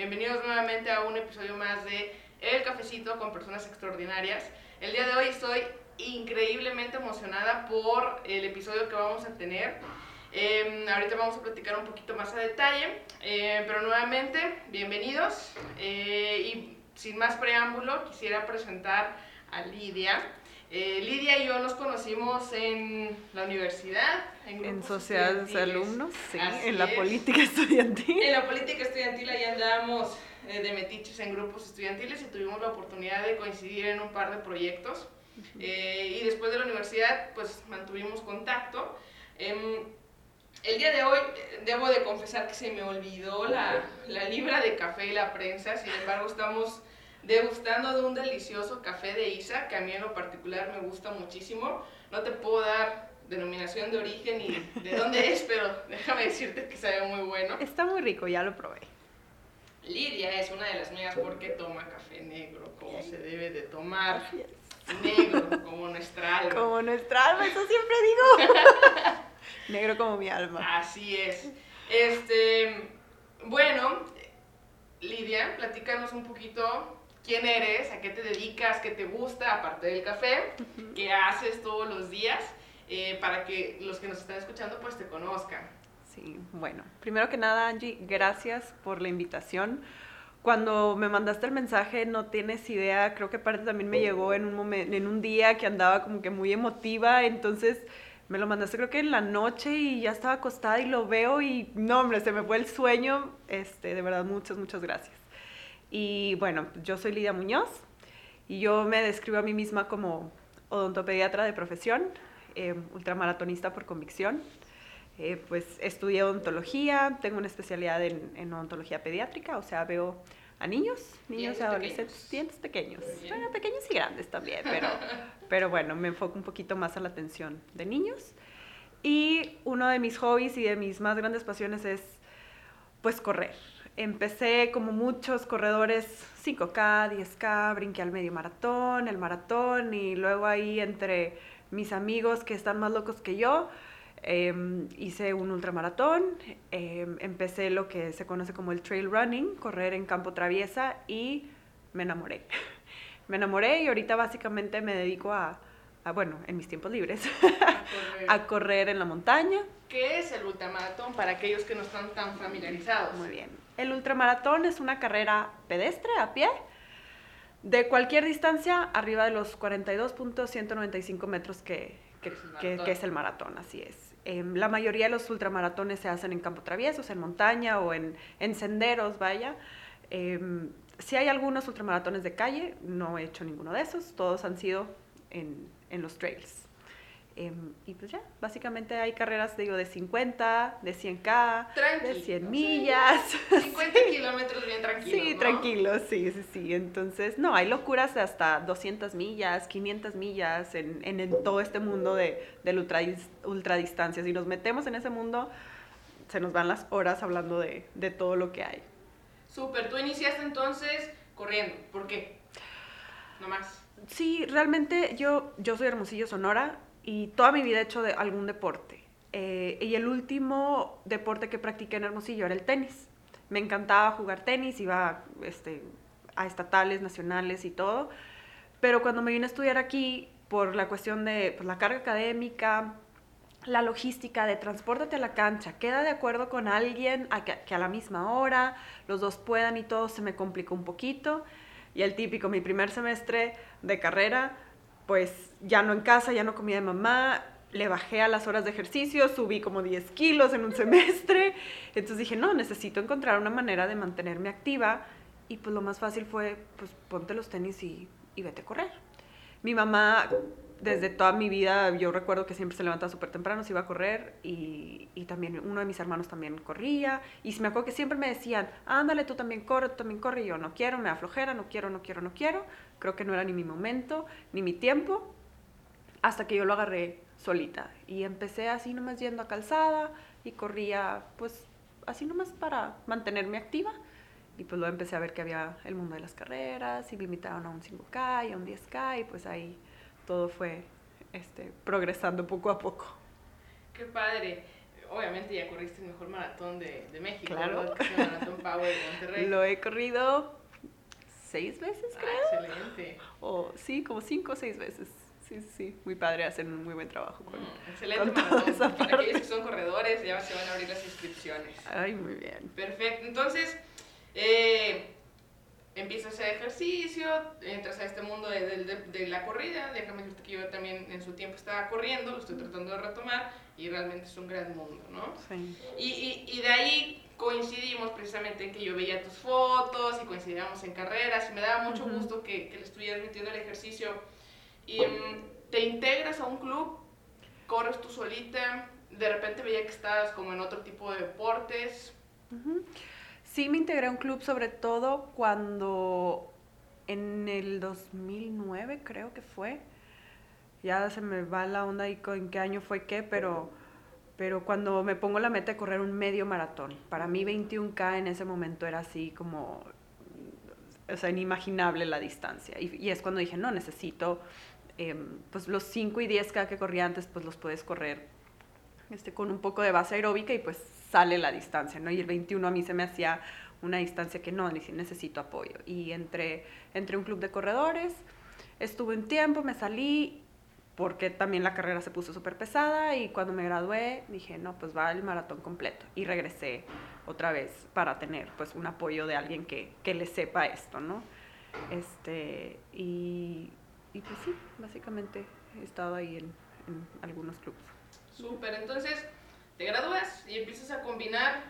Bienvenidos nuevamente a un episodio más de El Cafecito con Personas Extraordinarias. El día de hoy estoy increíblemente emocionada por el episodio que vamos a tener. Em, ahorita vamos a platicar un poquito más a detalle, eh, pero nuevamente, bienvenidos. Eh, y sin más preámbulo, quisiera presentar a Lidia. Eh, Lidia y yo nos conocimos en la universidad. En, sociedades de alumnos, sí, en la política estudiantil. En la política estudiantil ahí andábamos de metiches en grupos estudiantiles y tuvimos la oportunidad de coincidir en un par de proyectos. y después de la universidad, pues mantuvimos contacto. Em, el día de hoy eh, debo de confesar que se me olvidó la, la, libra de café y la prensa, sin embargo estamos degustando de un delicioso café de Isa, que a mí en lo particular me gusta muchísimo. No te puedo dar denominación de origen ni de dónde es, pero déjame decirte que sabe muy bueno. Está muy rico, ya lo probé. Lidia es una de las mías porque toma café negro, como se debe de tomar. Negro, como nuestra alma. Como nuestra alma, eso siempre digo. Negro como mi alma. Así es. Este, bueno, Lidia, platícanos un poquito quién eres, a qué te dedicas, qué te gusta, aparte del café, qué haces todos los días, eh, para que los que nos están escuchando pues te conozcan. Sí, bueno, primero que nada, Angie, gracias por la invitación. Cuando me mandaste el mensaje, no tienes idea, creo que aparte también me llegó en un, momento, en un día que andaba como que muy emotiva, entonces me lo mandaste creo que en la noche y ya estaba acostada y lo veo y no, hombre, se me fue el sueño. Este, de verdad, muchas, muchas gracias. Y bueno, yo soy Lidia Muñoz y yo me describo a mí misma como odontopediatra de profesión, eh, ultramaratonista por convicción. Eh, pues estudié odontología, tengo una especialidad en, en odontología pediátrica, o sea, veo a niños, niños y adolescentes, dientes pequeños, bueno, pequeños y grandes también, pero, pero bueno, me enfoco un poquito más a la atención de niños. Y uno de mis hobbies y de mis más grandes pasiones es, pues, correr. Empecé como muchos corredores 5K, 10K, brinqué al medio maratón, el maratón y luego ahí entre mis amigos que están más locos que yo, Em, hice un ultramaratón, em, empecé lo que se conoce como el trail running, correr en campo traviesa y me enamoré. me enamoré y ahorita básicamente me dedico a, bueno, en mis tiempos libres, a correr. en la montaña. ¿Qué es el ultramaratón para aquellos que no están tan familiarizados? Muy bien. El ultramaratón es una carrera pedestre a pie de cualquier distancia arriba de los 42.195 metros que, que es el maratón, así es. Em, la mayoría de los ultramaratones se hacen en campo traviesos, en montaña o en, en senderos, vaya. Eh, si hay algunos ultramaratones de calle, no he hecho ninguno de esos, todos han sido en, en los trails. Em, y pues ya, básicamente hay carreras, digo, de 50, de 100K, de 100 millas. 50 kilómetros bien tranquilos. Sí, tranquilos, sí, sí, sí. Entonces, no, hay locuras de hasta 200 millas, 500 millas en, en, todo este mundo de, del ultra, ultradistancia. Si nos metemos en ese mundo, se nos van las horas hablando de, de todo lo que hay. Súper, tú iniciaste entonces corriendo, ¿por qué? No más. Sí, realmente yo, yo soy Hermosillo, Sonora, y toda mi vida he hecho de algún deporte. Eh, y el último deporte que practiqué en Hermosillo era el tenis. Me encantaba jugar tenis, iba este, a estatales, nacionales y todo. Pero cuando me vine a estudiar aquí, por la cuestión de pues, la carga académica, la logística de transporte a la cancha, queda de acuerdo con alguien a que, que, a la misma hora los dos puedan y todo se me complicó un poquito. Y el típico, mi primer semestre de carrera, pues ya no en casa, ya no comía de mamá, le bajé a las horas de ejercicio, subí como 10 kilos en un semestre, entonces dije, no, necesito encontrar una manera de mantenerme activa y pues lo más fácil fue, pues ponte los tenis y, y vete a correr. Mi mamá, desde toda mi vida, yo recuerdo que siempre se levantaba súper temprano, se iba a correr y, y, también uno de mis hermanos también corría y me acuerdo que siempre me decían, ándale, tú también corre, tú también corre y yo no quiero, me da flojera, no quiero, no quiero, no quiero creo que no era ni mi momento, ni mi tiempo, hasta que yo lo agarré solita. Y empecé así nomás yendo a calzada y corría pues así nomás para mantenerme activa. Y pues luego empecé a ver que había el mundo de las carreras y me invitaron a un 5K y a un 10K y pues ahí todo fue este, progresando poco a poco. Qué padre. obviamente ya corriste el mejor maratón de, de México, Claro. ¿verdad? Que es el Maratón Power de Monterrey. Lo he corrido seis veces, Ah, creo. excelente. O sí, como cinco o seis veces. Sí, sí. Muy padre, hacen un muy buen trabajo con. Mm, excelente con toda maratón. esa Para parte. aquellos que son corredores, ya se van a abrir las inscripciones. Ay, muy bien. Perfecto. Entonces, eh, empiezas a hacer ejercicio, entras a este mundo de, de- de- de la corrida. Déjame decirte que yo también en su tiempo estaba corriendo, lo estoy tratando de retomar y realmente es un gran mundo, ¿no? Sí. Y, y, y de ahí coincidimos precisamente en que yo veía tus fotos y coincidíamos en carreras y me daba mucho Ujú. gusto que, que le estuvieras metiendo el ejercicio. Y mm, te integras a un club, corres tú solita, de repente veía que estabas como en otro tipo de deportes. Ujú. Sí, me integré a un club sobre todo cuando en el 2009 creo que fue. Ya se me va la onda y con en qué año fue qué, pero, pero cuando me pongo la meta de correr un medio maratón. Para mí 21K en ese momento era así como, o sea, inimaginable la distancia. Y, y es cuando dije, no, necesito, em, pues los 5 y 10K que corría antes, pues los puedes correr este, con un poco de base aeróbica y pues sale la distancia, ¿no? Y el 21 a mí se me hacía una distancia que no, necesito apoyo. Y entre, entre un club de corredores, estuve un tiempo, me salí porque también la carrera se puso súper pesada y cuando me gradué dije, no, pues va el maratón completo. Y regresé otra vez para tener pues un apoyo de alguien que, que le sepa esto, ¿no? Este, y, y pues sí, básicamente he estado ahí en, en algunos clubes. Súper, entonces te gradúas y empiezas a combinar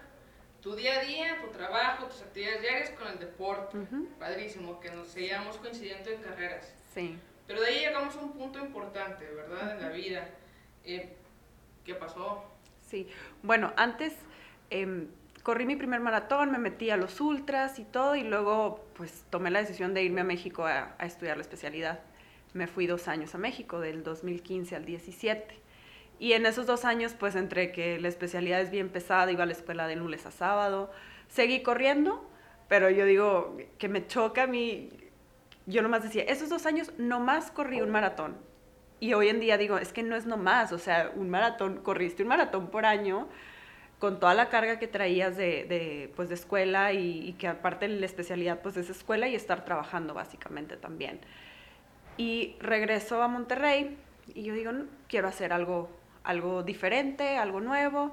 tu día a día, tu trabajo, tus actividades diarias con el deporte. Padrísimo, que nos seguíamos coincidiendo en carreras. Sí. Pero de ahí llegamos a un punto importante, ¿verdad? En la vida. Eh, ¿Qué pasó? Sí, bueno, antes em, corrí mi primer maratón, me metí a los ultras y todo, y luego pues tomé la decisión de irme a México a, a estudiar la especialidad. Me fui dos años a México, del 2015 al 17. Y en esos dos años, pues entre que la especialidad es bien pesada, iba a la escuela de lunes a sábado, seguí corriendo, pero yo digo que me choca a mí, yo nomás decía, esos dos años nomás corrí un maratón. Y hoy en día digo, es que no es nomás, o sea, un maratón, corriste un maratón por año con toda la carga que traías de, de, pues, de escuela y, y que aparte la especialidad pues es escuela y estar trabajando básicamente también. Y regreso a Monterrey y yo digo, "No, quiero hacer algo, algo diferente, algo nuevo.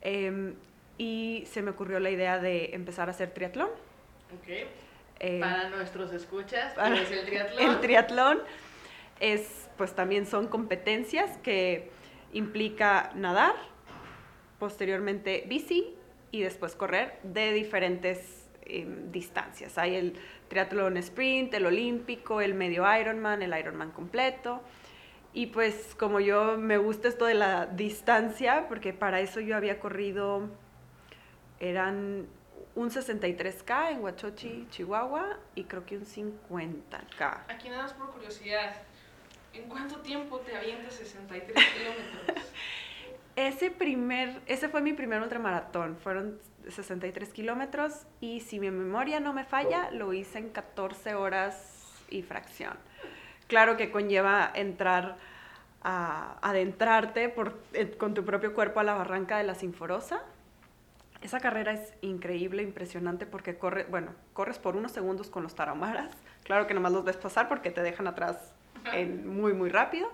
Em, y se me ocurrió la idea de empezar a hacer triatlón. Ok. Eh, Para nuestros escuchas, para- ¿qué es el triatlón? el triatlón es, pues también son competencias que implica nadar, posteriormente bici y después correr de diferentes em, distancias. Hay el triatlón sprint, el olímpico, el medio Ironman, el Ironman completo. Y pues como yo me gusta esto de la distancia, porque para eso yo había corrido, eran un 63K en Huachochi, Chihuahua, y creo que un 50K. Aquí nada más por curiosidad, ¿en cuánto tiempo te avientas 63 kilómetros? Ese primer, ese fue mi primer ultramaratón, fueron 63 kilómetros y si mi memoria no me falla, lo hice en 14 horas y fracción. Claro que conlleva entrar a adentrarte por, eh, con tu propio cuerpo a la barranca de la Sinforosa. Esa carrera es increíble, impresionante porque corre, bueno, corres por unos segundos con los tarahumaras. Claro que nomás los ves pasar porque te dejan atrás en muy, muy rápido.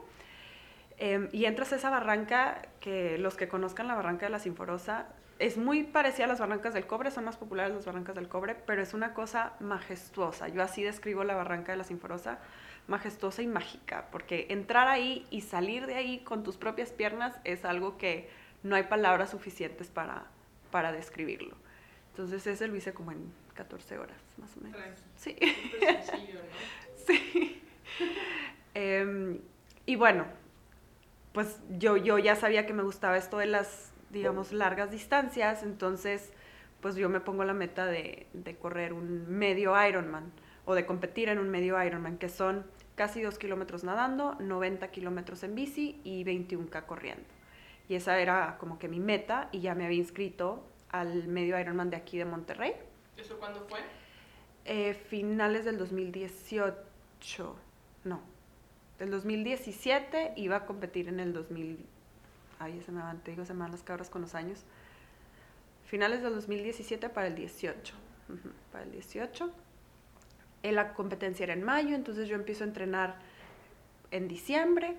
Eh, y entras a esa barranca que los que conozcan la barranca de la Sinforosa es muy parecida a las barrancas del cobre, son más populares las barrancas del cobre, pero es una cosa majestuosa. Yo así describo la barranca de la Sinforosa, majestuosa y mágica, porque entrar ahí y salir de ahí con tus propias piernas es algo que no hay palabras suficientes para, para describirlo. Entonces ese lo hice como en 14 horas, más o menos. Sí. súper sencillo, ¿no? Sí. Em, y bueno, pues yo, yo ya sabía que me gustaba esto de las, digamos, largas distancias, entonces pues yo me pongo la meta de, de correr un medio Ironman o de competir en un medio Ironman, que son casi 2 kilómetros nadando, 90 kilómetros en bici y 21K corriendo. Y esa era como que mi meta y ya me había inscrito al medio Ironman de aquí de Monterrey. ¿Eso cuándo fue? Eh, finales del 2018, no, del 2017 iba a competir en el 2000, ay, se me van, te digo, se me van las cabras con los años. Finales del 2017 para el 18. para el 18. La competencia era en mayo, entonces yo empiezo a entrenar en diciembre.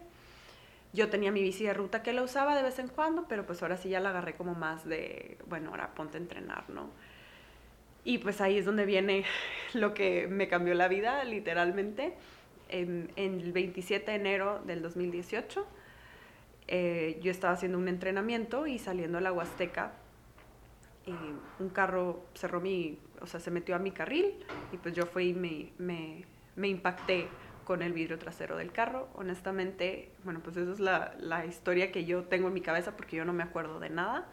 Yo tenía mi bici de ruta que la usaba de vez en cuando, pero pues ahora sí ya la agarré como más de, bueno, ahora ponte a entrenar, ¿no? Y pues ahí es donde viene lo que me cambió la vida, literalmente. En, el 27 de enero del 2018, eh, yo estaba haciendo un entrenamiento y saliendo a la Huasteca, eh, un carro cerró mi, o sea, se metió a mi carril y pues yo fui y me, me, impacté con el vidrio trasero del carro. Honestamente, bueno, pues esa es la, la, historia que yo tengo en mi cabeza porque yo no me acuerdo de nada.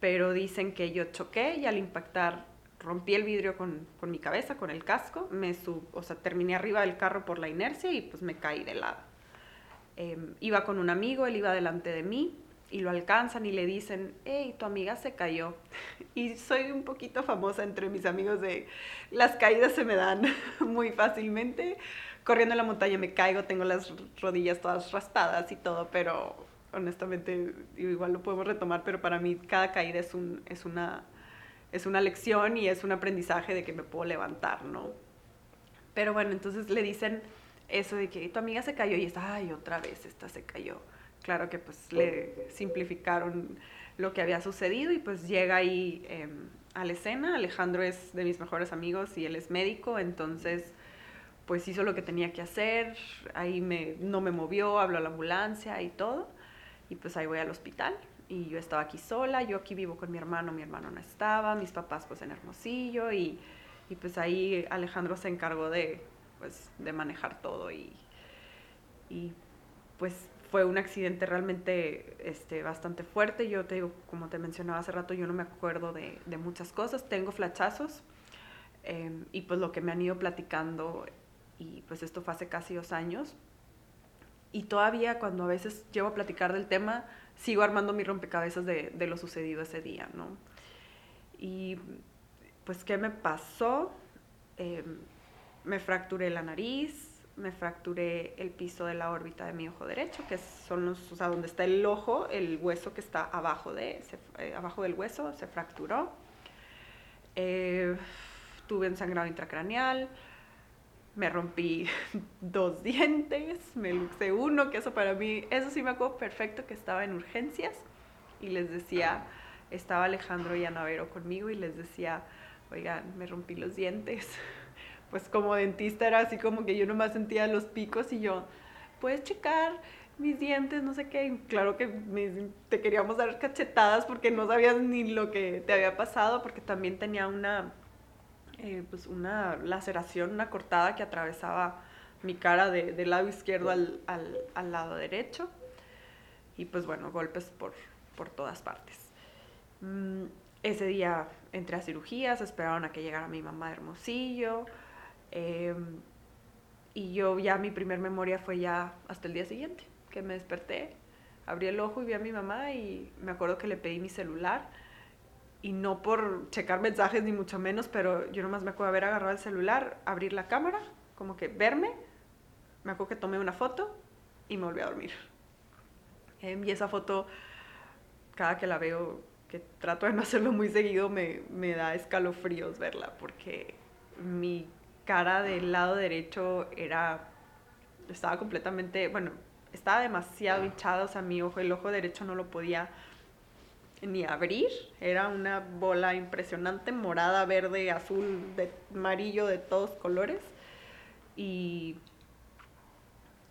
Pero dicen que yo choqué y al impactar rompí el vidrio con, con mi cabeza, con el casco, me sub, o sea, terminé arriba del carro por la inercia y pues me caí de lado. Em, iba con un amigo, él iba delante de mí y lo alcanzan y le dicen, hey, tu amiga se cayó. Y soy un poquito famosa entre mis amigos de las caídas se me dan muy fácilmente. Corriendo en la montaña me caigo, tengo las rodillas todas raspadas y todo, pero honestamente igual lo podemos retomar, pero para mí cada caída es, un, es una es una lección y es un aprendizaje de que me puedo levantar, ¿no? Pero bueno, entonces le dicen eso de que tu amiga se cayó y está, ay, otra vez esta se cayó. Claro que pues le simplificaron lo que había sucedido y pues llega ahí em, a la escena. Alejandro es de mis mejores amigos y él es médico, entonces pues hizo lo que tenía que hacer, ahí me, no me movió, habló a la ambulancia y todo, y pues ahí voy al hospital y yo estaba aquí sola, yo aquí vivo con mi hermano, mi hermano no estaba, mis papás pues en Hermosillo y, y pues ahí Alejandro se encargó de, pues, de manejar todo y, y pues fue un accidente realmente este, bastante fuerte. Yo te digo, como te mencionaba hace rato, yo no me acuerdo de, de muchas cosas, tengo flachazos em, y pues lo que me han ido platicando y pues esto fue hace casi dos años. Y todavía cuando a veces llevo a platicar del tema, sigo armando mi rompecabezas de, de lo sucedido ese día, ¿no? Y pues, ¿qué me pasó? Em, me fracturé la nariz, me fracturé el piso de la órbita de mi ojo derecho, que son los, o sea, donde está el ojo, el hueso que está abajo, de, eh, abajo del hueso, se fracturó. Eh, tuve un sangrado intracraneal, me rompí dos dientes, me luxé uno, que eso para mí, eso sí me acuerdo perfecto que estaba en urgencias y les decía, estaba Alejandro y Anavero conmigo y les decía, oigan, me rompí los dientes. Pues como dentista era así como que yo nomás sentía los picos y yo, puedes checar mis dientes, no sé qué. claro que te queríamos dar cachetadas porque no sabías ni lo que te había pasado porque también tenía una eh, pues una laceración, una cortada que atravesaba mi cara de, del lado izquierdo al, al, al, lado derecho. Y pues bueno, golpes por, por todas partes. Mm, ese día entré a cirugías, esperaron a que llegara mi mamá de Hermosillo. Em, y yo ya mi primer memoria fue ya hasta el día siguiente, que me desperté, abrí el ojo y vi a mi mamá y me acuerdo que le pedí mi celular y no por checar mensajes ni mucho menos, pero yo nomás me acuerdo haber agarrado el celular, abrir la cámara, como que verme, me acuerdo que tomé una foto y me volví a dormir. Em, y esa foto, cada que la veo, que trato de no hacerlo muy seguido, me, me da escalofríos verla, porque mi cara del lado derecho era, estaba completamente, bueno, estaba demasiado hinchada, o sea, mi ojo, el ojo derecho no lo podía ni abrir. Era una bola impresionante, morada, verde, azul, de amarillo, de todos colores. Y,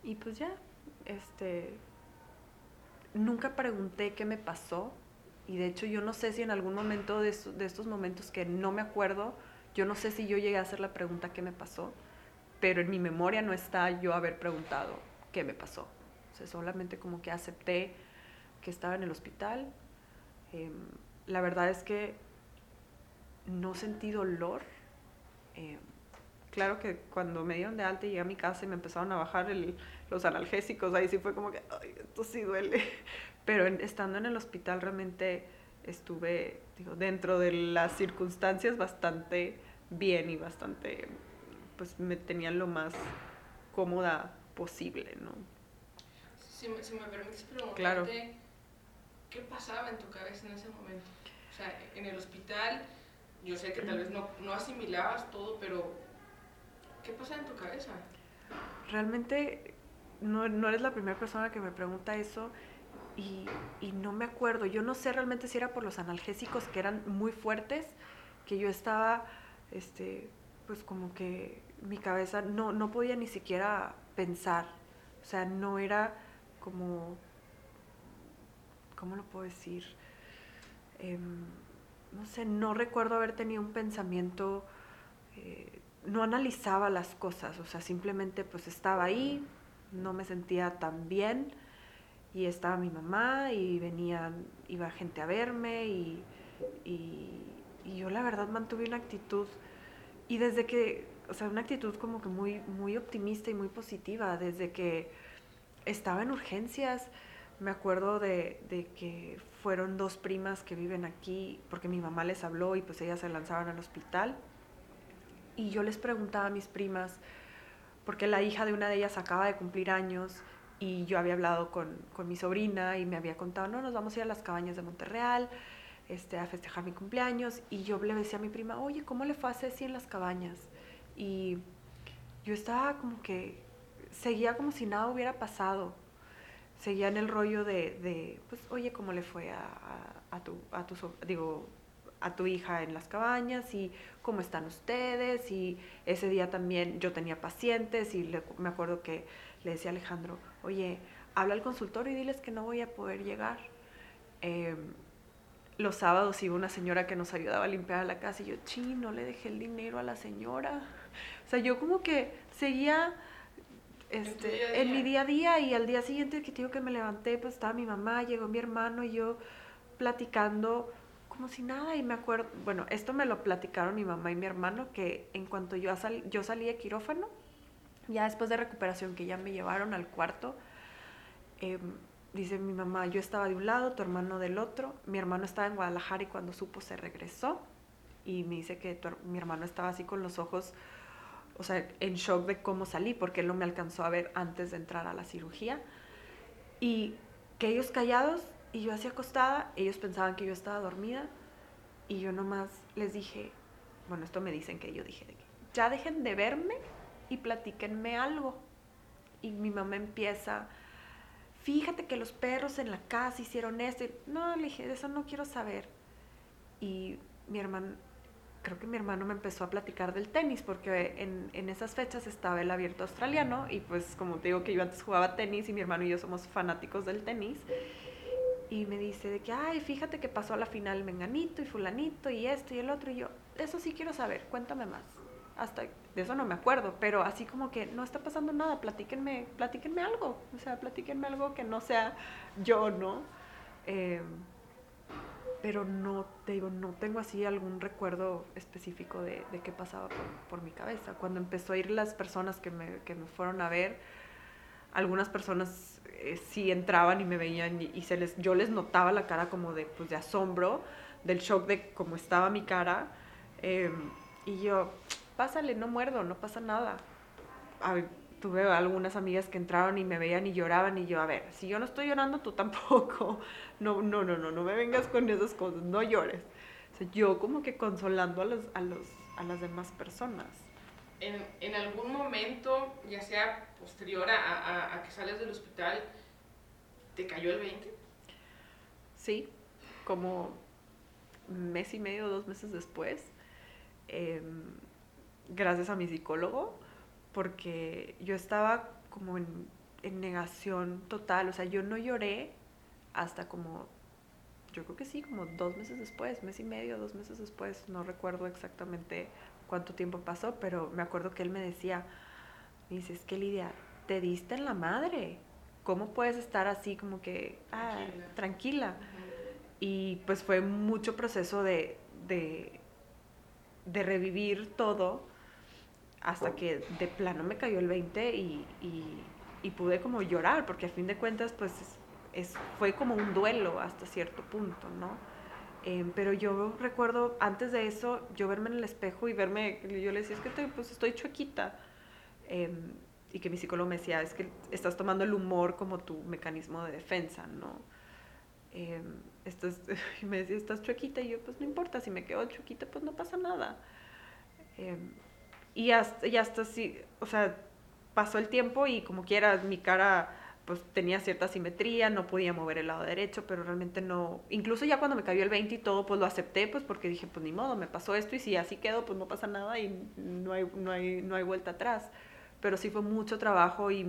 y pues ya, este, nunca pregunté qué me pasó. Y de hecho yo no sé si en algún momento de, de estos momentos que no me acuerdo, yo no sé si yo llegué a hacer la pregunta qué me pasó, pero en mi memoria no está yo haber preguntado qué me pasó. O sea, solamente como que acepté que estaba en el hospital, Em, la verdad es que no sentí dolor. Em, claro que cuando me dieron de alta y llegué a mi casa y me empezaron a bajar los analgésicos, ahí sí fue como que, ay, esto sí duele. Pero estando en el hospital realmente estuve, digo, dentro de las circunstancias bastante bien y bastante, pues me tenían lo más cómoda posible, ¿no? Si, me, si me permites preguntarte, claro ¿qué pasaba en tu cabeza en ese momento? O sea, en el hospital, yo sé que tal vez no, no asimilabas todo, pero ¿qué pasaba en tu cabeza? Realmente no, no eres la primera persona que me pregunta eso y, y, no me acuerdo. Yo no sé realmente si era por los analgésicos que eran muy fuertes, que yo estaba, este, pues como que mi cabeza no, no podía ni siquiera pensar. O sea, no era como, ¿cómo lo puedo decir? Eh, no sé, no recuerdo haber tenido un pensamiento, eh, no analizaba las cosas, o sea, simplemente pues estaba ahí, no me sentía tan bien y estaba mi mamá y venían, iba gente a verme y, y yo la verdad mantuve una actitud y desde que, o sea, una actitud como que muy, muy optimista y muy positiva, desde que estaba en urgencias, me acuerdo de, de, que fueron dos primas que viven aquí, porque mi mamá les habló y pues ellas se lanzaron al hospital. Y yo les preguntaba a mis primas, porque la hija de una de ellas acaba de cumplir años y yo había hablado con, con mi sobrina y me había contado, no, nos vamos a ir a las cabañas de Monterreal este, a festejar mi cumpleaños. Y yo le decía a mi prima, oye, ¿cómo le fue a Ceci en las cabañas? Y yo estaba como que, seguía como si nada hubiera pasado seguía en el rollo de, de pues, oye, ¿cómo le fue a, a, a, tu, a tu, digo, a tu hija en las cabañas? Y cómo están ustedes? Y ese día también yo tenía pacientes y me acuerdo que le decía a Alejandro, oye, habla al consultorio y diles que no voy a poder llegar. Eh, los sábados iba una señora que nos ayudaba a limpiar la casa y yo, chi, no le dejé el dinero a la señora. O sea, yo como que seguía este, en mi día a día y al día siguiente que digo que me levanté, pues estaba mi mamá, llegó mi hermano y yo platicando como si nada y me acuerdo, bueno, esto me lo platicaron mi mamá y mi hermano que en cuanto yo, sal, yo salí de quirófano, ya después de recuperación que ya me llevaron al cuarto, eh, dice mi mamá, yo estaba de un lado, tu hermano del otro, mi hermano estaba en Guadalajara y cuando supo se regresó y me dice que mi hermano estaba así con los ojos o sea, en shock de cómo salí, porque él no me alcanzó a ver antes de entrar a la cirugía. Y que ellos callados y yo así acostada, ellos pensaban que yo estaba dormida y yo nomás les dije, bueno, esto me dicen que yo dije, ya dejen de verme y platíquenme algo. Y mi mamá empieza, fíjate que los perros en la casa hicieron esto. Y, no, le dije, eso no quiero saber. Y mi hermano, creo que mi hermano me empezó a platicar del tenis, porque en, esas fechas estaba el abierto australiano y pues como te digo que yo antes jugaba tenis y mi hermano y yo somos fanáticos del tenis. Y me dice de que, ay, fíjate que pasó a la final Menganito y fulanito y esto y el otro. Y yo, eso sí quiero saber, cuéntame más. Hasta de eso no me acuerdo, pero así como que no está pasando nada, platíquenme, platíquenme algo. O sea, platíquenme algo que no sea yo, ¿no? Eh, pero no te digo, no tengo así algún recuerdo específico de, de qué pasaba por, por, mi cabeza. Cuando empezó a ir las personas que me, que me fueron a ver, algunas personas eh, sí entraban y me veían y, y, se les, yo les notaba la cara como de, pues, de asombro, del shock de cómo estaba mi cara. Eh, y yo, pásale, no muerdo, no pasa nada. Tuve algunas amigas que entraron y me veían y lloraban y yo, a ver, si yo no estoy llorando, tú tampoco. No, no, no, no, no me vengas con esas cosas, no llores. O sea, yo como que consolando a, los, a, los, a las demás personas. En, en algún momento, ya sea posterior a, a, a, que sales del hospital, ¿te cayó el 20? Sí, como mes y medio, dos meses después, eh, gracias a mi psicólogo, porque yo estaba como en, en, negación total, o sea, yo no lloré hasta como, yo creo que sí, como dos meses después, mes y medio, dos meses después, no recuerdo exactamente cuánto tiempo pasó, pero me acuerdo que él me decía, me dice, es que Lidia, te diste en la madre, ¿cómo puedes estar así como que, ah, tranquila? tranquila? Y pues fue mucho proceso de, de, de revivir todo hasta que de plano me cayó el 20 y, y, y, pude como llorar, porque a fin de cuentas pues es, fue como un duelo hasta cierto punto, ¿no? Eh, pero yo recuerdo antes de eso, yo verme en el espejo y verme, yo le decía, es que te, pues estoy chuequita. Eh, y que mi psicólogo me decía, es que estás tomando el humor como tu mecanismo de defensa, ¿no? em, estás, y me decía, estás chuequita, y yo, pues no importa, si me quedo chuequita, pues no pasa nada. Em, y hasta, y hasta sí, o sea, pasó el tiempo y como quiera, mi cara pues tenía cierta simetría, no podía mover el lado derecho, pero realmente no, incluso ya cuando me cayó el 20 y todo, pues lo acepté, pues porque dije, pues ni modo, me pasó esto y si así quedo, pues no pasa nada y no hay, no hay, no hay vuelta atrás. Pero sí fue mucho trabajo y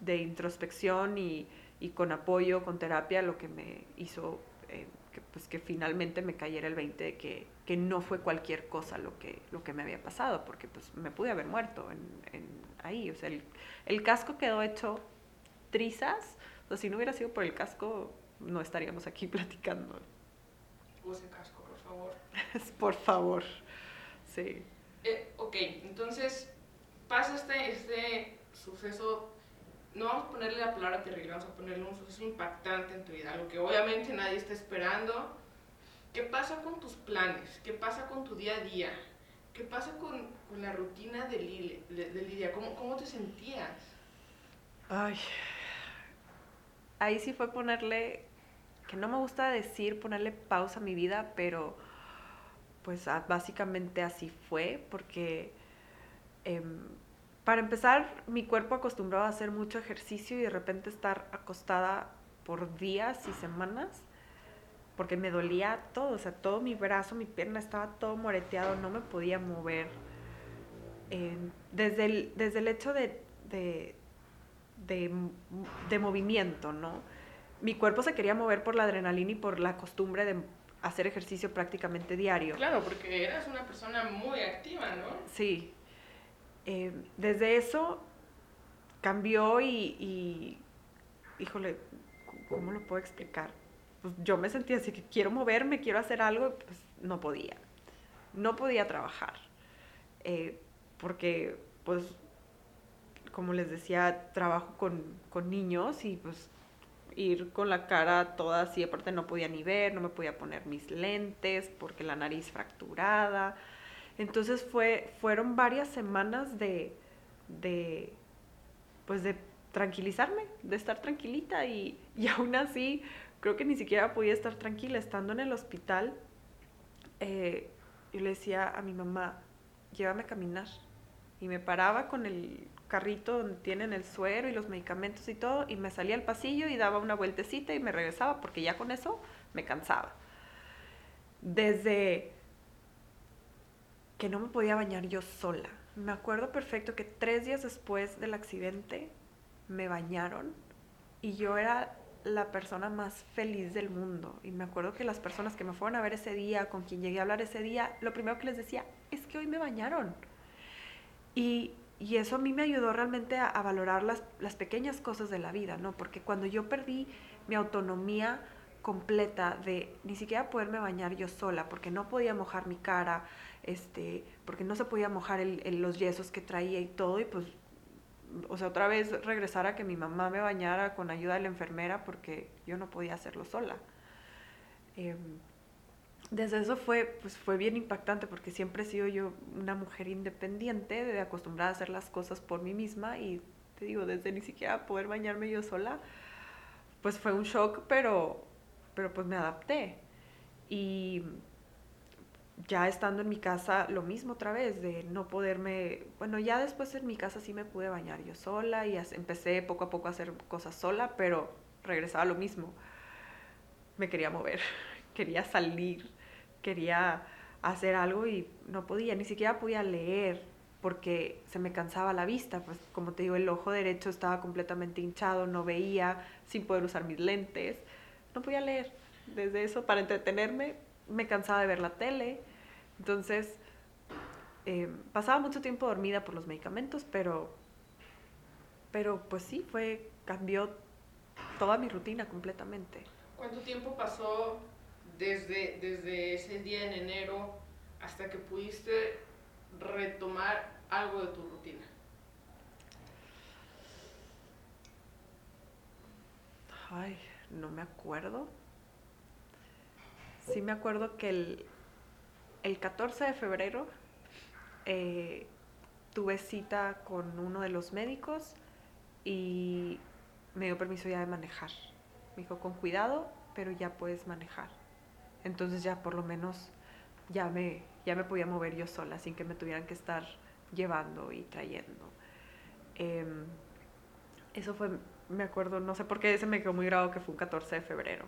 de introspección y, y con apoyo, con terapia, lo que me hizo que, pues que finalmente me cayera el 20 de que, que, no fue cualquier cosa lo que, lo que me había pasado, porque pues me pude haber muerto en, en ahí. O sea, el, el casco quedó hecho trizas. O sea, si no hubiera sido por el casco, no estaríamos aquí platicando. Use casco, por favor. por favor, sí. Eh, ok, entonces pasa este, este suceso, no vamos a ponerle la palabra terrible, vamos a ponerle un suceso impactante en tu vida, algo que obviamente nadie está esperando. ¿Qué pasa con tus planes? ¿Qué pasa con tu día a día? ¿Qué pasa con, con la rutina de, Lilia? De Lidia? ¿Cómo, ¿Cómo te sentías? Ay, ahí sí fue ponerle, que no me gusta decir ponerle pausa a mi vida, pero pues básicamente así fue, porque em, para empezar, mi cuerpo acostumbrado a hacer mucho ejercicio y de repente estar acostada por días y semanas, porque me dolía todo, o sea, todo mi brazo, mi pierna estaba todo moreteado, no me podía mover. Desde, el, desde el hecho de, de, movimiento, ¿no? Mi cuerpo se quería mover por la adrenalina y por la costumbre de hacer ejercicio prácticamente diario. Claro, porque eras una persona muy activa, ¿no? Sí. Eh, desde eso cambió y, híjole, ¿cómo lo puedo explicar? Pues yo me sentía así que quiero moverme, quiero hacer algo, pues no podía. No podía trabajar. Eh, porque pues como les decía, trabajo con, con niños y pues ir con la cara toda así, aparte no podía ni ver, no me podía poner mis lentes porque la nariz fracturada. Entonces fue, fueron varias semanas de, de, pues de tranquilizarme, de estar tranquilita y, y aún así creo que ni siquiera podía estar tranquila. Estando en el hospital, eh, yo le decía a mi mamá, llévame a caminar. Y me paraba con el, carrito donde tienen el suero y los medicamentos y todo, y me salía al pasillo y daba una vueltecita y me regresaba, porque ya con eso me cansaba. Desde que no me podía bañar yo sola. Me acuerdo perfecto que tres días después del accidente me bañaron y yo era la persona más feliz del mundo. Y me acuerdo que las personas que me fueron a ver ese día, con quien llegué a hablar ese día, lo primero que les decía es que hoy me bañaron. Y y eso a mí me ayudó realmente a, valorar las, las, pequeñas cosas de la vida, ¿no? Porque cuando yo perdí mi autonomía completa de ni siquiera poderme bañar yo sola, porque no podía mojar mi cara, este, porque no se podía mojar el, los yesos que traía y todo, y pues, o sea, otra vez regresar a que mi mamá me bañara con ayuda de la enfermera porque yo no podía hacerlo sola. Eh, desde eso fue, pues fue bien impactante porque siempre he sido yo una mujer independiente, de acostumbrada a hacer las cosas por mí misma y te digo, desde ni siquiera poder bañarme yo sola, pues fue un shock, pero, pero pues me adapté. Y ya estando en mi casa, lo mismo otra vez, de no poderme, bueno, ya después en mi casa sí me pude bañar yo sola y empecé poco a poco a hacer cosas sola, pero regresaba lo mismo. Me quería mover, quería salir, quería hacer algo y no podía, ni siquiera podía leer porque se me cansaba la vista, pues como te digo, el ojo derecho estaba completamente hinchado, no veía sin poder usar mis lentes, no podía leer. Desde eso, para entretenerme, me cansaba de ver la tele, entonces eh, pasaba mucho tiempo dormida por los medicamentos, pero, pero pues sí, fue, cambió toda mi rutina completamente. ¿Cuánto tiempo pasó desde, desde ese día en enero hasta que pudiste retomar algo de tu rutina? Ay, no me acuerdo. Sí me acuerdo que el, el 14 de febrero eh, tuve cita con uno de los médicos y me dio permiso ya de manejar. Me dijo, con cuidado, pero ya puedes manejar. Entonces ya por lo menos ya me, ya me podía mover yo sola sin que me tuvieran que estar llevando y trayendo. Em, eso fue, me acuerdo, no sé por qué se me quedó muy grabado que fue un 14 de febrero.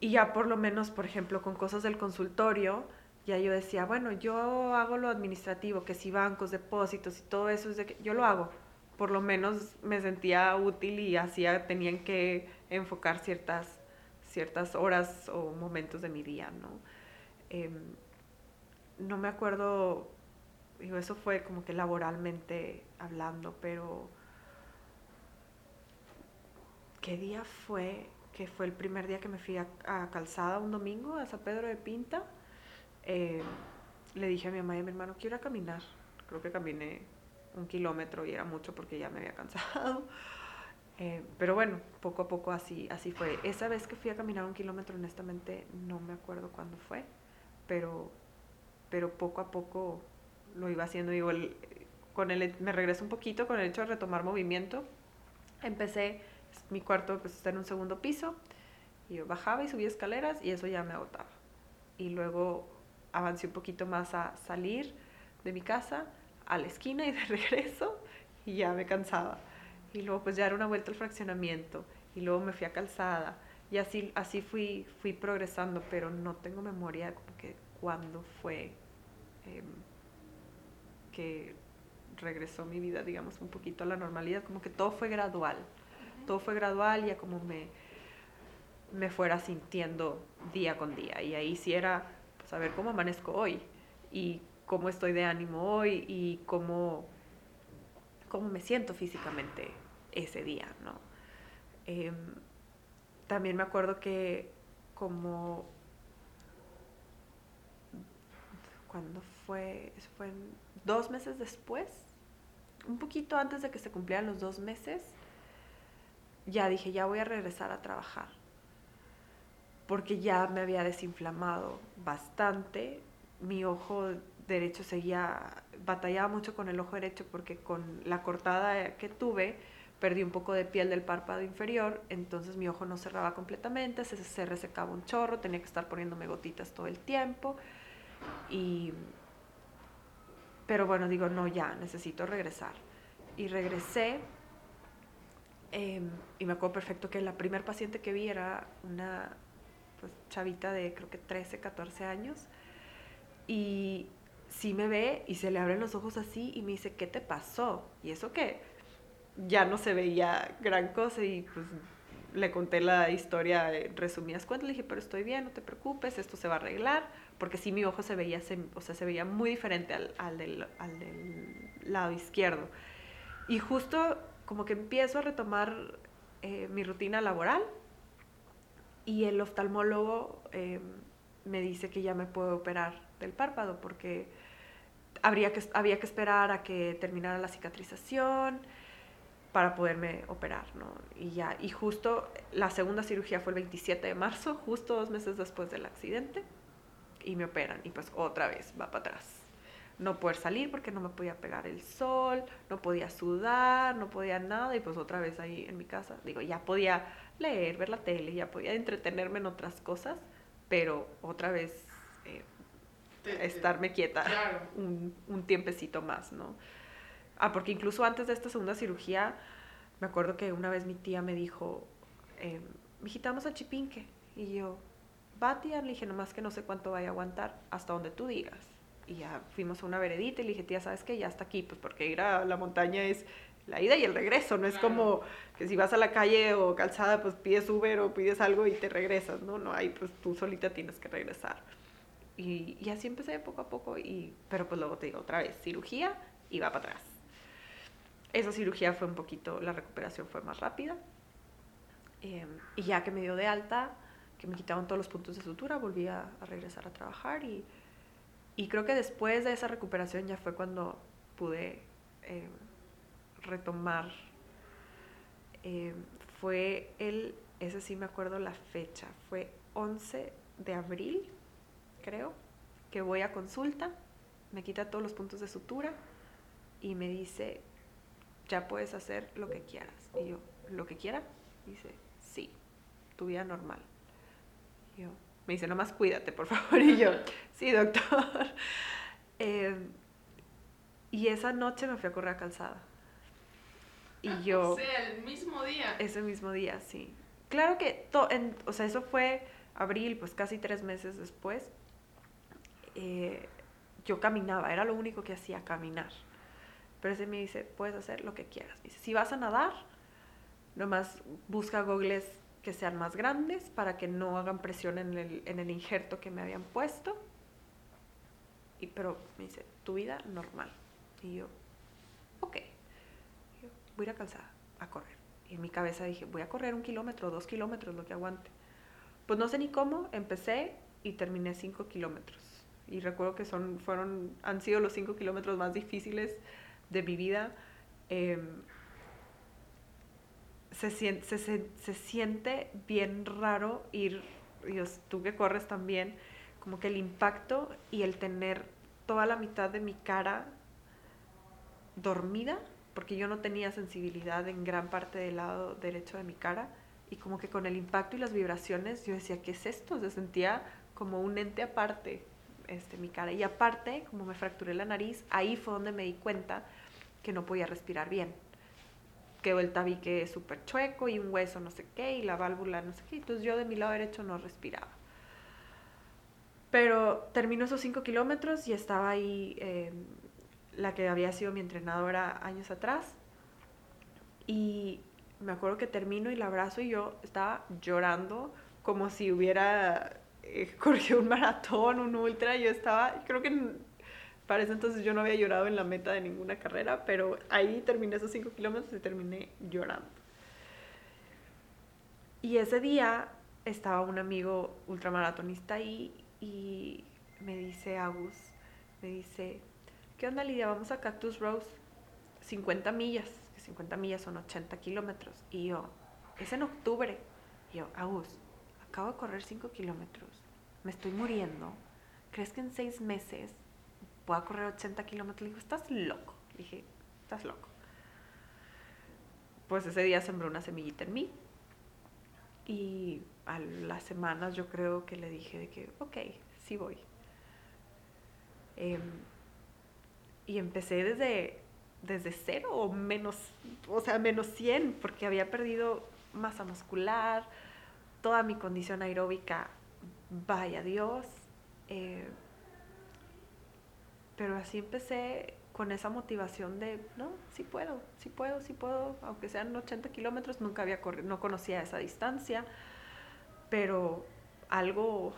Y ya por lo menos, por ejemplo, con cosas del consultorio, ya yo decía, bueno, yo hago lo administrativo, que si bancos, depósitos y todo eso, yo lo hago. Por lo menos me sentía útil y hacía, tenían que enfocar ciertas, ciertas horas o momentos de mi día, ¿no? Em, no me acuerdo, digo, eso fue como que laboralmente hablando, pero ¿qué día fue? Que fue el primer día que me fui a, Calzada un domingo, a San Pedro de Pinta. Eh, le dije a mi mamá y a mi hermano, quiero ir a caminar. Creo que caminé un kilómetro y era mucho porque ya me había cansado. Eh, pero bueno, poco a poco así, así fue. Esa vez que fui a caminar un kilómetro, honestamente, no me acuerdo cuándo fue, pero, pero poco a poco lo iba haciendo. Digo, con el, me regreso un poquito con el hecho de retomar movimiento. Empecé, mi cuarto pues, está en un segundo piso, y yo bajaba y subía escaleras y eso ya me agotaba. Y luego avancé un poquito más a salir de mi casa, a la esquina y de regreso, y ya me cansaba. Y luego pues ya era una vuelta al fraccionamiento, y luego me fui a calzada, y así, así fui, fui progresando, pero no tengo memoria como que cuándo fue em, que regresó mi vida, digamos, un poquito a la normalidad, como que todo fue gradual, todo fue gradual, ya como me, me fuera sintiendo día con día, y ahí sí era saber pues, cómo amanezco hoy, y cómo estoy de ánimo hoy, y cómo, cómo me siento físicamente ese día, ¿no? Em, también me acuerdo que como cuando fue, fue dos meses después, un poquito antes de que se cumplieran los dos meses, ya dije, ya voy a regresar a trabajar, porque ya me había desinflamado bastante, mi ojo derecho seguía, batallaba mucho con el ojo derecho porque con la cortada que tuve, perdí un poco de piel del párpado inferior, entonces mi ojo no cerraba completamente, se, se resecaba un chorro, tenía que estar poniéndome gotitas todo el tiempo. Y, pero bueno, digo, no, ya, necesito regresar. Y regresé em, y me acuerdo perfecto que la primer paciente que vi era una pues, chavita de creo que 13, 14 años. Y sí me ve y se le abren los ojos así y me dice, ¿qué te pasó? Y eso que ya no se veía gran cosa y pues le conté la historia resumidas cuentas, le dije, pero estoy bien, no te preocupes, esto se va a arreglar, porque sí mi ojo se veía, o sea, se veía muy diferente al, al, del, al del lado izquierdo. Y justo como que empiezo a retomar eh, mi rutina laboral y el oftalmólogo eh, me dice que ya me puedo operar del párpado porque habría que, había que esperar a que terminara la cicatrización para poderme operar, ¿no? Y ya, y justo la segunda cirugía fue el 27 de marzo, justo dos meses después del accidente, y me operan, y pues otra vez va para atrás. No poder salir porque no me podía pegar el sol, no podía sudar, no podía nada, y pues otra vez ahí en mi casa, digo, ya podía leer, ver la tele, ya podía entretenerme en otras cosas, pero otra vez eh, estarme quieta un, un tiempecito más, ¿no? Ah, porque incluso antes de esta segunda cirugía, me acuerdo que una vez mi tía me dijo, eh, visitamos a Chipinque. Y yo, va tía, le dije, nomás que no sé cuánto vaya a aguantar, hasta donde tú digas. Y ya fuimos a una veredita y le dije, tía, ¿sabes qué? Ya está aquí, pues porque ir a la montaña es la ida y el regreso, no es como que si vas a la calle o calzada, pues pides Uber o pides algo y te regresas, ¿no? No, ahí pues tú solita tienes que regresar. Y, y así empecé poco a poco, y, pero pues luego te digo otra vez, cirugía y va para atrás esa cirugía fue un poquito, la recuperación fue más rápida. Em, y ya que me dio de alta, que me quitaban todos los puntos de sutura, volví a, regresar a trabajar y, y, creo que después de esa recuperación ya fue cuando pude em, retomar. Em, fue el, ese sí me acuerdo la fecha, fue 11 de abril, creo, que voy a consulta, me quita todos los puntos de sutura y me dice, ya puedes hacer lo que quieras. Y yo, ¿lo que quiera? Dice, sí, tu vida normal. Y yo, me dice, nomás cuídate, por favor. Y yo, sí, doctor. Em, y esa noche me fui a correr a calzada. Y yo... O sea, el mismo día. Ese mismo día, sí. Claro que, to- en- o sea, eso fue abril, pues casi tres meses después. Eh, yo caminaba, era lo único que hacía, caminar. Pero ese me dice, puedes hacer lo que quieras. Me dice, si vas a nadar, nomás busca gogles que sean más grandes para que no hagan presión en el, en el injerto que me habían puesto. Y, pero me dice, tu vida normal. Y yo, ok. Yo, voy a ir a calzada, a correr. Y en mi cabeza dije, voy a correr un kilómetro, dos kilómetros, lo que aguante. Pues no sé ni cómo, empecé y terminé cinco kilómetros. Y recuerdo que son, fueron, han sido los cinco kilómetros más difíciles de mi vida. Em, se, sien- se, se- se siente bien raro ir, Dios, tú que corres también, como que el impacto y el tener toda la mitad de mi cara dormida, porque yo no tenía sensibilidad en gran parte del lado derecho de mi cara, y como que con el impacto y las vibraciones yo decía, ¿qué es esto? Se sentía como un ente aparte, este, mi cara. Y aparte, como me fracturé la nariz, ahí fue donde me di cuenta que no podía respirar bien. Que el tabique súper chueco y un hueso no sé qué y la válvula no sé qué. Entonces yo de mi lado derecho no respiraba. Pero terminó esos cinco kilómetros y estaba ahí eh, la que había sido mi entrenadora años atrás. Y me acuerdo que termino y la abrazo y yo estaba llorando como si hubiera eh, corrido un maratón, un ultra. Yo estaba, creo que para ese entonces yo no había llorado en la meta de ninguna carrera, pero ahí terminé esos cinco kilómetros y terminé llorando. Y ese día estaba un amigo ultramaratonista ahí y me dice Agus, me dice, ¿qué onda Lidia? Vamos a Cactus Rose, 50 millas, que 50 millas son 80 kilómetros. Y yo, es en octubre. Y yo, Agus, acabo de correr 5 kilómetros, me estoy muriendo. ¿Crees que en 6 meses pueda correr 80 kilómetros? Le digo, estás loco. Le dije, estás loco. Pues ese día sembró una semillita en mí. Y a las semanas yo creo que le dije de que, ok, sí voy. Em, y empecé desde, desde cero o menos, o sea, menos 100, porque había perdido masa muscular, toda mi condición aeróbica, vaya Dios. eh, pero así empecé con esa motivación de, no, sí puedo, sí puedo, sí puedo, aunque sean 80 kilómetros, nunca había corrido, no conocía esa distancia, pero algo,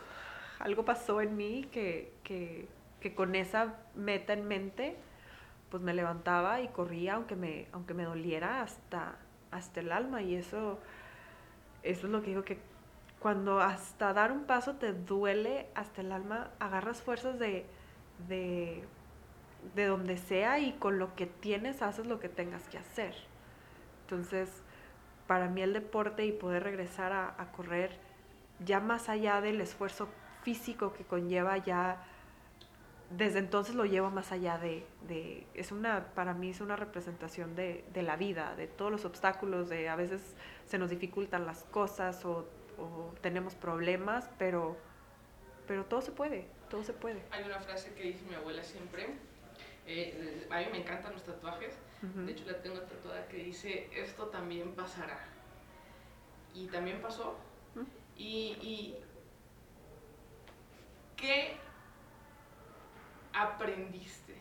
algo pasó en mí que, que, que con esa meta en mente, pues me levantaba y corría aunque me, aunque me doliera hasta, hasta el alma y eso, eso es lo que digo que cuando hasta dar un paso te duele hasta el alma, agarras fuerzas de, de, de donde sea y con lo que tienes haces lo que tengas que hacer. Entonces, para mí el deporte y poder regresar a, a correr, ya más allá del esfuerzo físico que conlleva, ya desde entonces lo llevo más allá de, de- es una, para mí es una representación de, de la vida, de todos los obstáculos, de a veces se nos dificultan las cosas o, o tenemos problemas, pero, pero todo se puede, todo se puede. Hay una frase que dice mi abuela siempre. eh, a mí me encantan los tatuajes. De hecho, la tengo tatuada que dice: Esto también pasará. Y también pasó. Y, y ¿qué aprendiste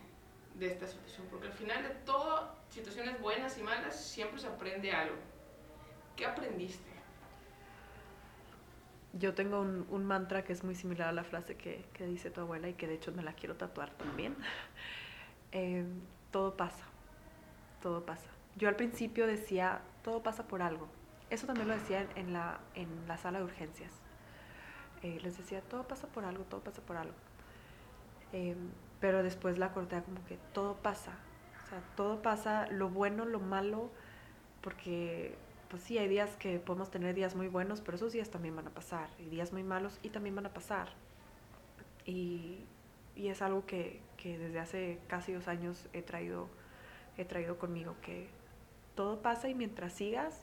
de esta situación? Porque al final de todo, situaciones buenas y malas, siempre se aprende algo. ¿Qué aprendiste? Yo tengo un, un mantra que es muy similar a la frase que, que dice tu abuela y que de hecho me la quiero tatuar también. Eh, todo pasa, todo pasa. Yo al principio decía, todo pasa por algo. Eso también lo decía en, la, en la sala de urgencias. Eh, les decía, todo pasa por algo, todo pasa por algo. Eh, pero después la corté como que todo pasa. O sea, todo pasa, lo bueno, lo malo, porque pues sí, hay días que podemos tener días muy buenos, pero esos días también van a pasar, y días muy malos y también van a pasar. Y, y es algo que, que desde hace casi dos años he traído, he traído conmigo, que todo pasa y mientras sigas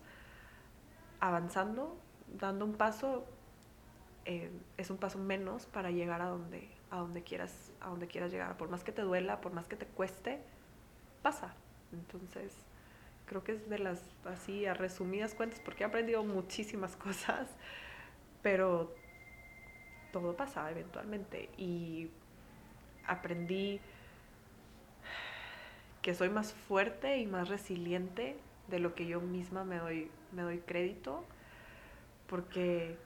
avanzando, dando un paso, eh, es un paso menos para llegar a donde, a donde quieras, a donde quieras llegar. Por más que te duela, por más que te cueste, pasa. Entonces, creo que es de las así a resumidas cuentas, porque he aprendido muchísimas cosas, pero todo pasa eventualmente. Y aprendí que soy más fuerte y más resiliente de lo que yo misma me doy, me doy crédito, porque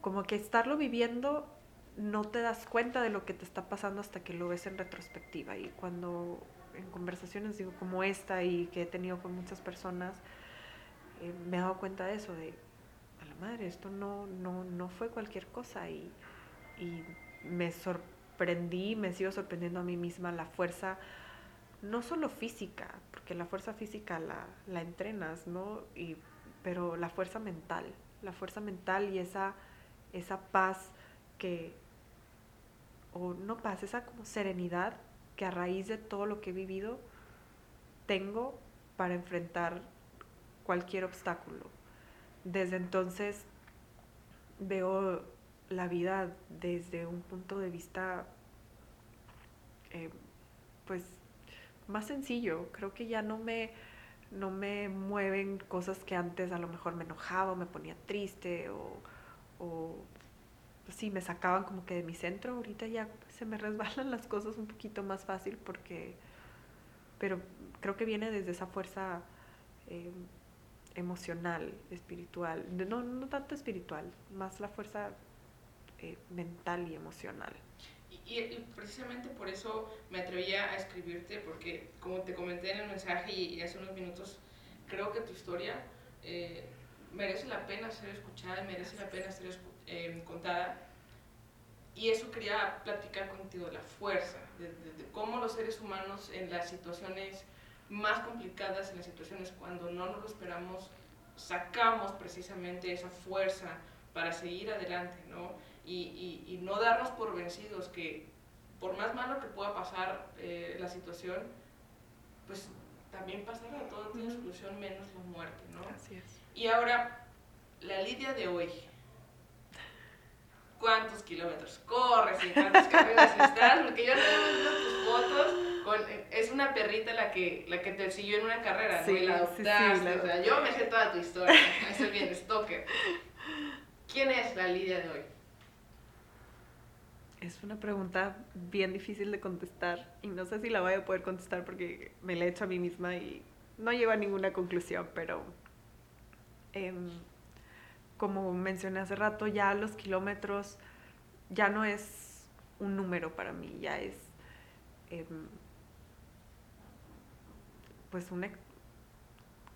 como que estarlo viviendo no te das cuenta de lo que te está pasando hasta que lo ves en retrospectiva. Y cuando en conversaciones digo como esta y que he tenido con muchas personas, eh, me he dado cuenta de eso, de, a la madre, esto no, no, no fue cualquier cosa. Y, y me sorprendí, me sigo sorprendiendo a mí misma la fuerza, no solo física, porque la fuerza física la, la entrenas, ¿no? Y, pero la fuerza mental, la fuerza mental y esa, esa paz que, o no paz, esa como serenidad que a raíz de todo lo que he vivido tengo para enfrentar cualquier obstáculo. Desde entonces veo la vida desde un punto de vista eh, pues más sencillo. Creo que ya no me, no me mueven cosas que antes a lo mejor me enojaba o me ponía triste o, o sí, me sacaban como que de mi centro. Ahorita ya se me resbalan las cosas un poquito más fácil porque, pero creo que viene desde esa fuerza eh, emocional, espiritual, no, no tanto espiritual, más la fuerza eh, mental y emocional. Y, precisamente por eso me atrevía a escribirte, porque como te comenté en el mensaje y, hace unos minutos, creo que tu historia eh, merece la pena ser escuchada y merece la pena ser eh, contada. Y eso quería platicar contigo, la fuerza, de, cómo los seres humanos en las situaciones más complicadas, en las situaciones cuando no nos lo esperamos, sacamos precisamente esa fuerza para seguir adelante, ¿no? Y, y, no darnos por vencidos, que por más malo que pueda pasar eh, la situación, pues también pasará, todo tiene solución menos la muerte, ¿no? Así es. Y ahora, la Lidia de hoy, cuántos kilómetros corres y cuántas carreras estás, porque yo no he tus fotos, con, es una perrita la que, la que te siguió en una carrera, ¿no? Y la adoptaste, o sea, yo me sé toda tu historia, estoy bien, stalker. ¿Quién es la Lidia de hoy? Es una pregunta bien difícil de contestar y no sé si la voy a poder contestar porque me la he hecho a mí misma y no llego a ninguna conclusión, pero... Eh, como mencioné hace rato, ya los kilómetros ya no es un número para mí, ya es em, pues una,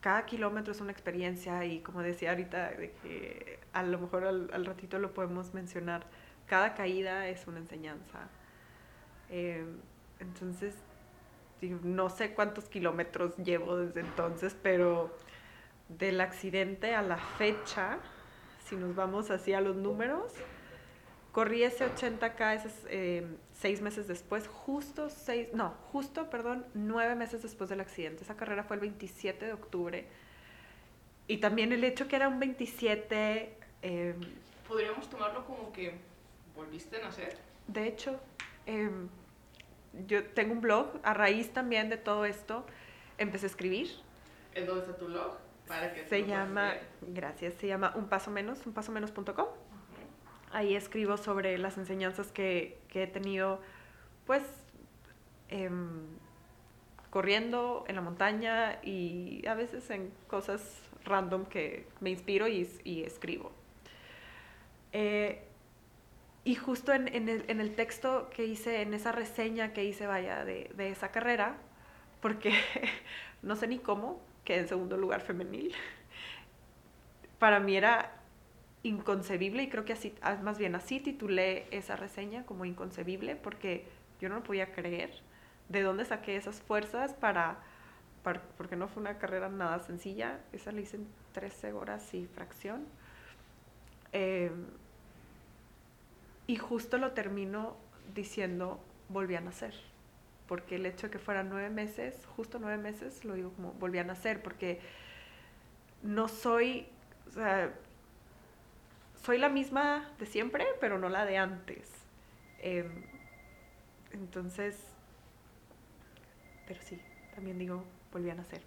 cada kilómetro es una experiencia y como decía ahorita, de que a lo mejor al, ratito lo podemos mencionar, cada caída es una enseñanza. Em, entonces, no sé cuántos kilómetros llevo desde entonces, pero del accidente a la fecha, si nos vamos así a los números, corrí ese 80K ese, eh, seis meses después, justo seis, no, justo, perdón, nueve meses después del accidente. Esa carrera fue el 27 de octubre. Y también el hecho que era un 27... Em, Podríamos tomarlo como que volviste a nacer. De hecho, em, yo tengo un blog, a raíz también de todo esto, empecé a escribir. ¿En dónde está tu blog? Se llama, gracias, se llama un paso menos, unpasomenos.com. Ahí escribo sobre las enseñanzas que, que he tenido, pues, em, corriendo en la montaña y a veces en cosas random que me inspiro y, y escribo. Eh, y justo en, en, el, en, el, texto que hice, en esa reseña que hice, vaya, de, de esa carrera, porque no sé ni cómo, en segundo lugar femenil. Para mí era inconcebible y creo que así, ah, más bien así titulé esa reseña como inconcebible porque yo no podía creer de dónde saqué esas fuerzas para, porque no fue una carrera nada sencilla, esa la hice en 13 horas y fracción. Em, y justo lo termino diciendo, volví a nacer porque el hecho de que fueran nueve meses, justo nueve meses, lo digo como volví a nacer, porque no soy, o sea, soy la misma de siempre, pero no la de antes. Em, entonces, pero sí, también digo, volví a nacer.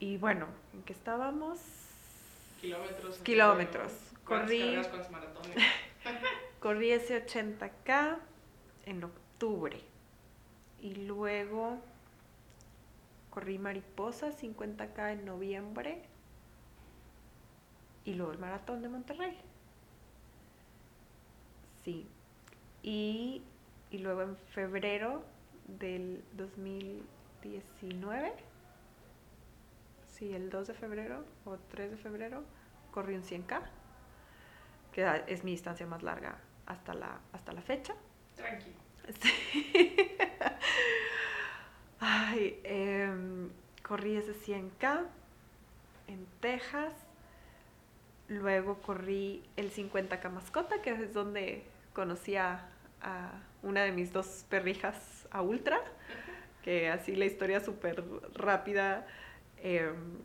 Y bueno, ¿en qué estábamos? Kilómetros. Kilómetros. ¿Cuántas Corrí, maratones? corrí ese 80K en octubre. Y luego corrí mariposa 50K en noviembre. Y luego el maratón de Monterrey. Sí. Y, luego en febrero del 2019, sí, el 2 de febrero o 3 de febrero, corrí un 100K, que es mi distancia más larga hasta la, hasta la fecha. Tranqui. Sí. Ay, em, corrí ese 100K en Texas. Luego corrí el 50K mascota, que es donde conocí a, a una de mis dos perrijas a Ultra, que así la historia súper rápida. em,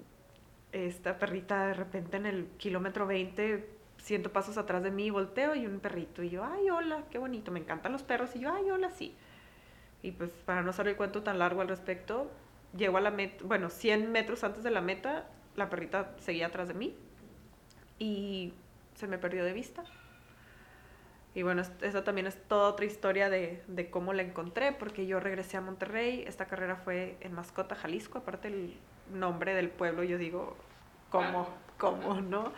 esta perrita de repente en el kilómetro 20, ciento pasos atrás de mí, volteo y un perrito. Y yo, ay, hola, qué bonito, me encantan los perros. Y yo, ay, hola, sí. Y pues para no hacer el cuento tan largo al respecto, llego a la meta, bueno, 100 metros antes de la meta, la perrita seguía atrás de mí y se me perdió de vista. Y bueno, es- esa también es toda otra historia de, de cómo la encontré, porque yo regresé a Monterrey, esta carrera fue en Mascota, Jalisco, aparte el nombre del pueblo, yo digo, ¿cómo? ¿Cómo? ¿No?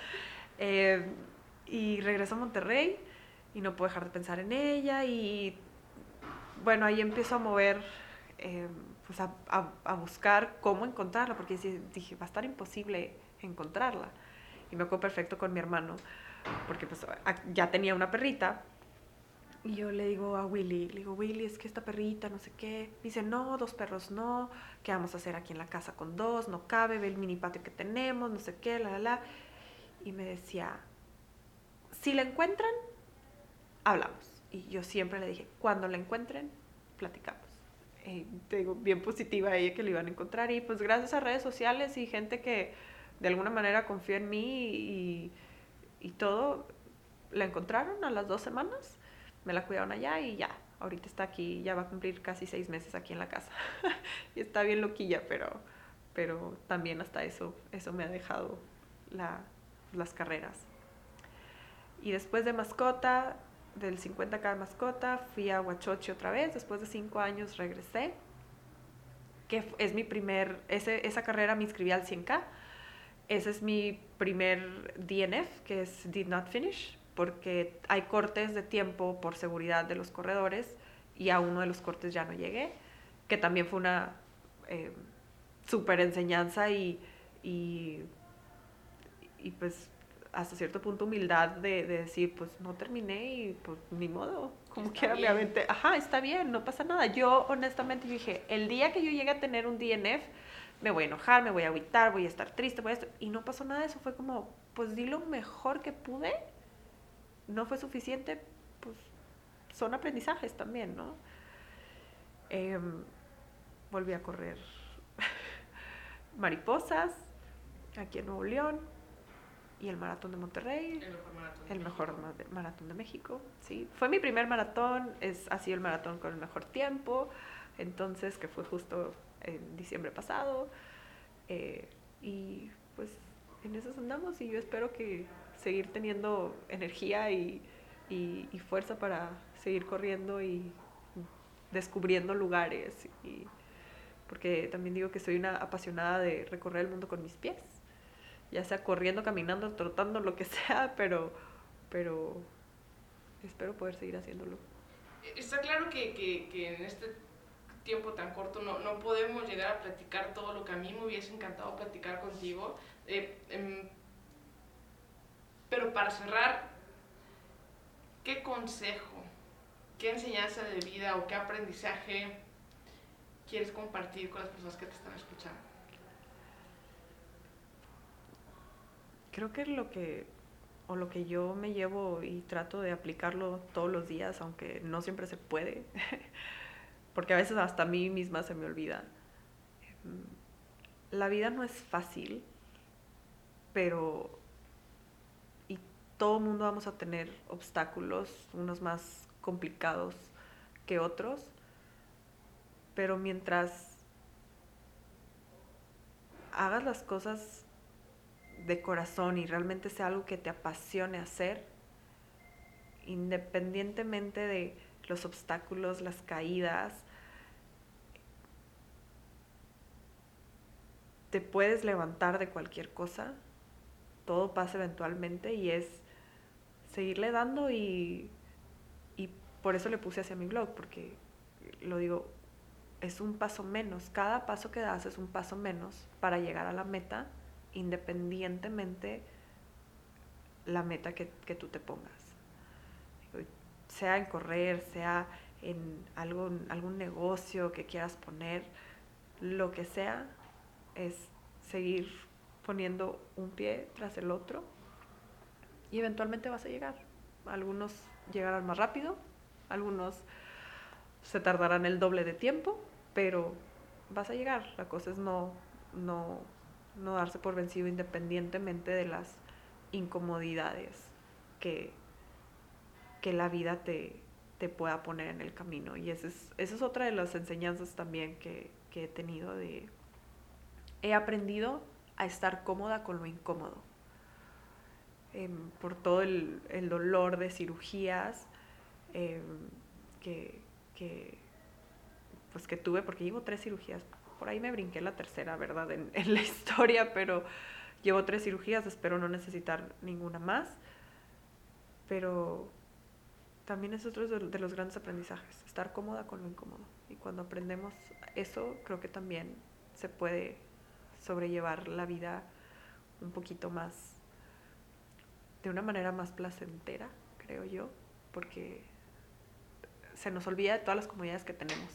Eh, y regreso a Monterrey y no puedo dejar de pensar en ella y bueno, ahí empiezo a mover, eh, pues a, a- a buscar cómo encontrarla, porque dije, va a estar imposible encontrarla. Y me acuerdo perfecto con mi hermano, porque pues ya tenía una perrita. Y yo le digo a Willy, le digo, Willy, es que esta perrita, no sé qué. Dice, no, dos perros no, ¿qué vamos a hacer aquí en la casa con dos? No cabe, ve el mini patio que tenemos, no sé qué, la, la, la. Y me decía, si la encuentran, hablamos. Y yo siempre le dije, cuando la encuentren, platicamos. Eh, te digo, bien positiva ella que la iban a encontrar. Y pues gracias a redes sociales y gente que de alguna manera confía en mí y, y todo, la encontraron a las dos semanas, me la cuidaron allá y ya. Ahorita está aquí, ya va a cumplir casi seis meses aquí en la casa. y está bien loquilla, pero, pero también hasta eso, eso me ha dejado la, las carreras. Y después de mascota, del 50K de mascota, fui a Huachochi otra vez. Después de cinco años regresé. Que es mi primer, ese, esa carrera me inscribí al 100K. Ese es mi primer DNF, que es Did Not Finish, porque hay cortes de tiempo por seguridad de los corredores y a uno de los cortes ya no llegué, que también fue una eh, súper enseñanza y, y, y pues hasta cierto punto humildad de, de decir, pues no terminé y pues ni modo, como Está quiera aventé. Ajá, está bien, no pasa nada. Yo honestamente yo dije, el día que yo llegue a tener un DNF, me voy a enojar, me voy a agüitar, voy a estar triste, voy a estar... Y no pasó nada de eso, fue como, pues di lo mejor que pude, no fue suficiente, pues son aprendizajes también, ¿no? Em, volví a correr mariposas aquí en Nuevo León y el maratón de Monterrey, El mejor maratón. el mejor ma- de- maratón de México, sí. Fue mi primer maratón, es, ha sido el maratón con el mejor tiempo, entonces, que fue justo en diciembre pasado. eh, y pues en eso andamos y yo espero que seguir teniendo energía y, y- y fuerza para seguir corriendo y descubriendo lugares. Y, porque también digo que soy una apasionada de recorrer el mundo con mis pies ya sea corriendo, caminando, trotando, lo que sea, pero, pero espero poder seguir haciéndolo. Está claro que, que- que en este tiempo tan corto no, no podemos llegar a platicar todo lo que a mí me hubiese encantado platicar contigo. Eh, em, pero para cerrar, ¿qué consejo, qué enseñanza de vida o qué aprendizaje quieres compartir con las personas que te están escuchando? Creo que lo que, o lo que yo me llevo y trato de aplicarlo todos los días, aunque no siempre se puede, porque a veces hasta a mí misma se me olvida. Em, La vida no es fácil, pero todo mundo vamos a tener obstáculos, unos más complicados que otros, pero mientras hagas las cosas de corazón y realmente sea algo que te apasione hacer, independientemente de los obstáculos, las caídas, te puedes levantar de cualquier cosa, todo pasa eventualmente y es seguirle dando y, y por eso le puse hacia mi blog, porque lo digo, es un paso menos, cada paso que das es un paso menos para llegar a la meta, independientemente la meta que, que tú te pongas. Sea en correr, sea en algo, algún negocio que quieras poner, lo que sea, es seguir poniendo un pie tras el otro y eventualmente vas a llegar. Algunos llegarán más rápido, algunos se tardarán el doble de tiempo, pero vas a llegar. La cosa es no, no, no darse por vencido independientemente de las incomodidades que, que la vida te, te pueda poner en el camino. Y esa es, esa es otra de las enseñanzas también que, que he tenido de... He aprendido a estar cómoda con lo incómodo. Em, por todo el, el, dolor de cirugías eh, que, que, pues que tuve, porque llevo tres cirugías. Por ahí me brinqué la tercera, ¿verdad? En, en la historia, pero llevo tres cirugías, espero no necesitar ninguna más. Pero también es otro de los grandes aprendizajes, estar cómoda con lo incómodo. Y cuando aprendemos eso, creo que también se puede sobrellevar la vida un poquito más, de una manera más placentera, creo yo, porque se nos olvida de todas las comodidades que tenemos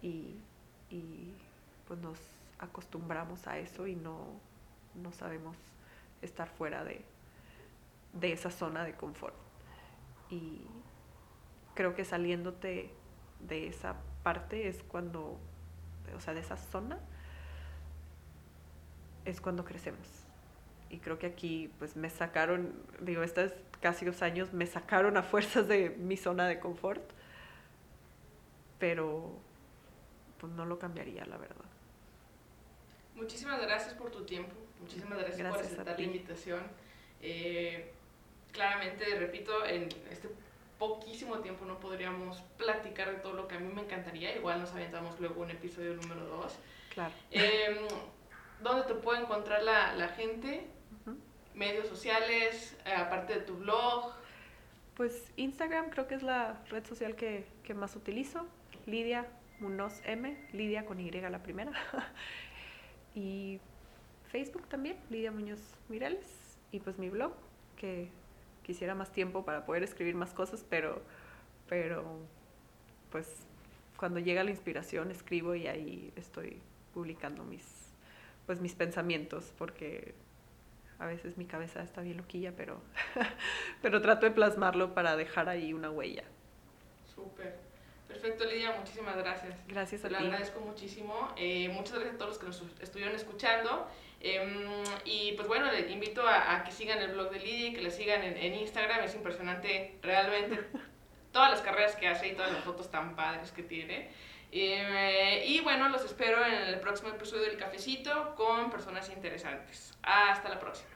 y, y pues nos acostumbramos a eso y no, no sabemos estar fuera de, de esa zona de confort. Y creo que saliéndote de esa parte es cuando, o sea, de esa zona, es cuando crecemos. Y creo que aquí pues me sacaron, digo, estos casi dos años me sacaron a fuerzas de mi zona de confort, pero pues no lo cambiaría, la verdad. Muchísimas gracias por tu tiempo, muchísimas gracias, gracias por aceptar la invitación. Eh, claramente, repito, en este poquísimo tiempo no podríamos platicar de todo lo que a mí me encantaría, igual nos aventamos luego un episodio número dos. Claro. Eh, ¿Dónde te puede encontrar la, la gente? Medios sociales, eh, aparte de tu blog. Pues Instagram creo que es la red social que, que más utilizo. Lidia Munoz M, Lidia con Y la primera. y Facebook también, Lidia Muñoz Mireles. Y pues mi blog, que quisiera más tiempo para poder escribir más cosas, pero, pero pues cuando llega la inspiración escribo y ahí estoy publicando mis pues mis pensamientos, porque a veces mi cabeza está bien loquilla, pero, pero trato de plasmarlo para dejar ahí una huella. Súper. Perfecto, Lidia, muchísimas gracias. Gracias a ti. Lo agradezco muchísimo. Eh, muchas gracias a todos los que nos estuvieron escuchando. Eh, y pues bueno, les invito a, a, que sigan el blog de Lidia y que la sigan en, en Instagram. Es impresionante realmente todas las carreras que hace y todas las fotos tan padres que tiene. Eh, y bueno, los espero en el próximo episodio del Cafecito con personas interesantes. Hasta la próxima.